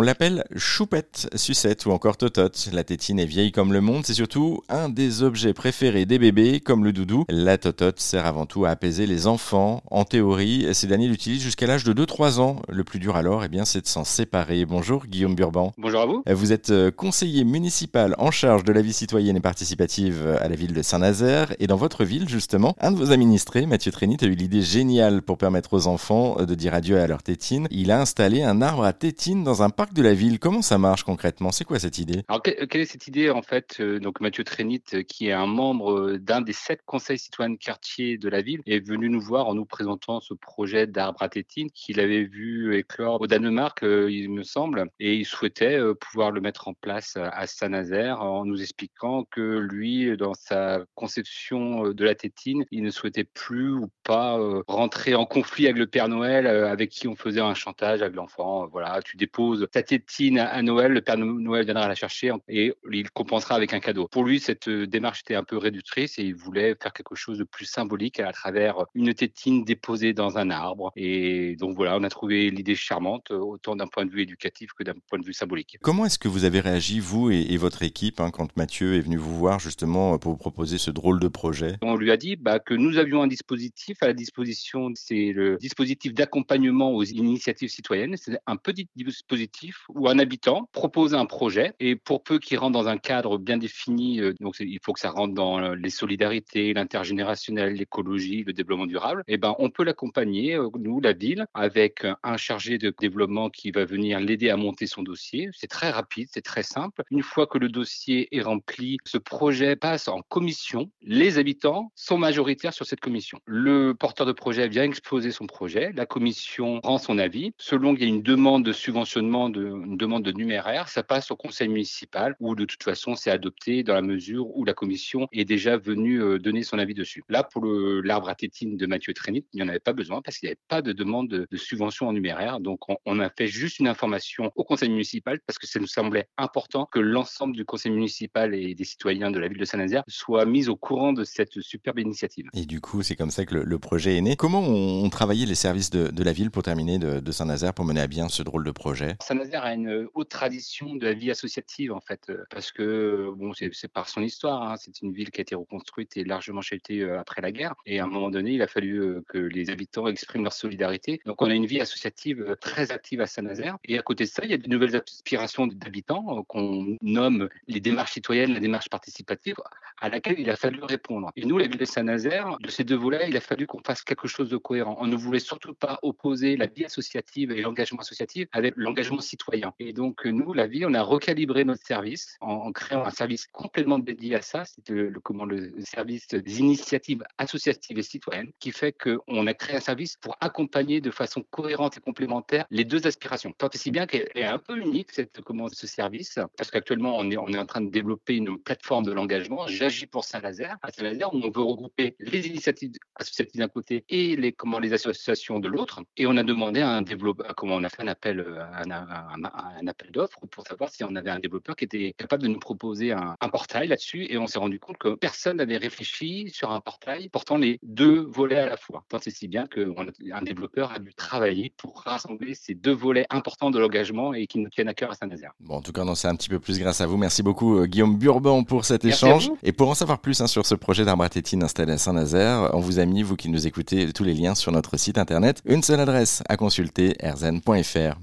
On l'appelle choupette, sucette ou encore totote. La tétine est vieille comme le monde, c'est surtout un des objets préférés des bébés, comme le doudou. La totote sert avant tout à apaiser les enfants. En théorie, ces derniers l'utilisent jusqu'à l'âge de 2-3 ans. Le plus dur alors, eh bien, c'est de s'en séparer. Bonjour Guillaume Burban. Bonjour à vous. Vous êtes euh, conseiller municipal en charge de la vie citoyenne et participative à la ville de Saint-Nazaire. Et dans votre ville, justement, un de vos administrés, Mathieu Trénit, a eu l'idée géniale pour permettre aux enfants de dire adieu à leur tétine. Il a installé un arbre à tétine dans un parc de la ville. Comment ça marche concrètement? C'est quoi cette idée? Alors, quelle est cette idée en fait euh, Donc Mathieu Trénit, euh, qui est un membre euh, d'un des sept conseils citoyens de quartier de la ville, est venu nous voir en nous présentant ce projet d'arbre à tétine qu'il avait vu éclore au Danemark, il me semble, et il souhaitait pouvoir le mettre en place à Saint-Nazaire en nous expliquant que lui, dans sa conception de la tétine, il ne souhaitait plus ou pas rentrer en conflit avec le Père Noël, avec qui on faisait un chantage avec l'enfant. Voilà, tu déposes ta tétine à Noël, le Père Noël viendra la chercher et il compensera avec un cadeau. Pour lui, cette euh, démarche était un peu réductrice et il voulait faire quelque chose de plus symbolique à travers une tétine déposée dans un arbre. Et donc voilà, on a trouvé l'idée charmante, autant d'un point de vue éducatif que d'un point de vue symbolique. Comment est-ce que vous avez réagi, vous et, votre équipe, hein, quand Mathieu est venu vous voir justement pour vous proposer ce drôle de projet? On lui a dit bah, que nous avions un dispositif à la disposition, c'est le dispositif d'accompagnement aux initiatives citoyennes. C'est un petit dispositif où un habitant propose un projet et pour peu qu'il rentre dans un cadre bien défini, euh, donc il faut que ça rentre dans euh, les solidarités, l'intergénérationnel, l'écologie, le développement durable, et eh ben on peut l'accompagner, euh, nous, la ville, avec un chargé de développement qui va venir l'aider à monter son dossier. C'est très rapide, c'est très simple. Une fois que le dossier est rempli, ce projet passe en commission. Les habitants sont majoritaires sur cette commission. Le porteur de projet vient exposer son projet, la commission rend son avis. Selon qu'il y a une demande de subventionnement, de, une demande de numéraire, ça passe au conseil municipal où de toute façon c'est adopté dans la mesure où la commission est déjà venue euh, donner son avis dessus. Là, pour l'arbre à tétine de Mathieu Trénit, il n'y en avait pas besoin parce qu'il n'y avait pas de demande de, subvention en numéraire. Donc on, a fait juste une information au conseil municipal parce que ça nous semblait important que l'ensemble du conseil municipal et des citoyens de la ville de Saint-Nazaire soient mis au courant de cette superbe initiative. Et du coup, c'est comme ça que le, projet est né. Comment ont travaillé les services de, la ville pour terminer de, de Saint-Nazaire pour mener à bien ce drôle de projet? A une haute tradition de la vie associative en fait, euh, parce que bon, c'est par son histoire. Hein. c'est une ville qui a été reconstruite et largement cheltée euh, après la guerre. Et à un moment donné, il a fallu euh, que les habitants expriment leur solidarité. Donc on a une vie associative très active à Saint-Nazaire. Et à côté de ça, il y a de nouvelles aspirations d'habitants qu'on nomme les démarches citoyennes, la démarche participative, à laquelle il a fallu répondre. Et nous, la ville de Saint-Nazaire, de ces deux volets, il a fallu qu'on fasse quelque chose de cohérent. On ne voulait surtout pas opposer la vie associative et l'engagement associatif avec l'engagement Et donc, nous, la ville, on a recalibré notre service en, créant un service complètement dédié à ça. C'est le, comment, le service des initiatives associatives et citoyennes qui fait qu'on a créé un service pour accompagner de façon cohérente et complémentaire les deux aspirations. Tant et si bien qu'elle est un peu unique, cette, comment, ce service, parce qu'actuellement, on est, on est en train de développer une plateforme de l'engagement. J'agis pour Saint-Nazaire, à Saint-Nazaire, on veut regrouper les initiatives associatives d'un côté et les, comment, les associations de l'autre. Et on a demandé un développeur, comment on a fait un appel, un, un, appel d'offres pour savoir si on avait un développeur qui était capable de nous proposer un, portail là-dessus. Et on s'est rendu compte que personne n'avait réfléchi sur un portail portant les deux volets à la fois. Tant c'est si bien qu'un développeur a dû travailler pour rassembler ces deux volets importants de l'engagement et qui nous tiennent à cœur à Saint-Nazaire. Bon, en tout cas, on en sait un petit peu plus grâce à vous. Merci beaucoup, euh, Guillaume Burban, pour cet échange. Et pour en savoir plus hein, sur ce projet d'arbre à tétine installé à Saint-Nazaire, on vous a mis, vous qui nous écoutez, tous les liens sur notre site internet. Une seule adresse à consulter, erzen.fr.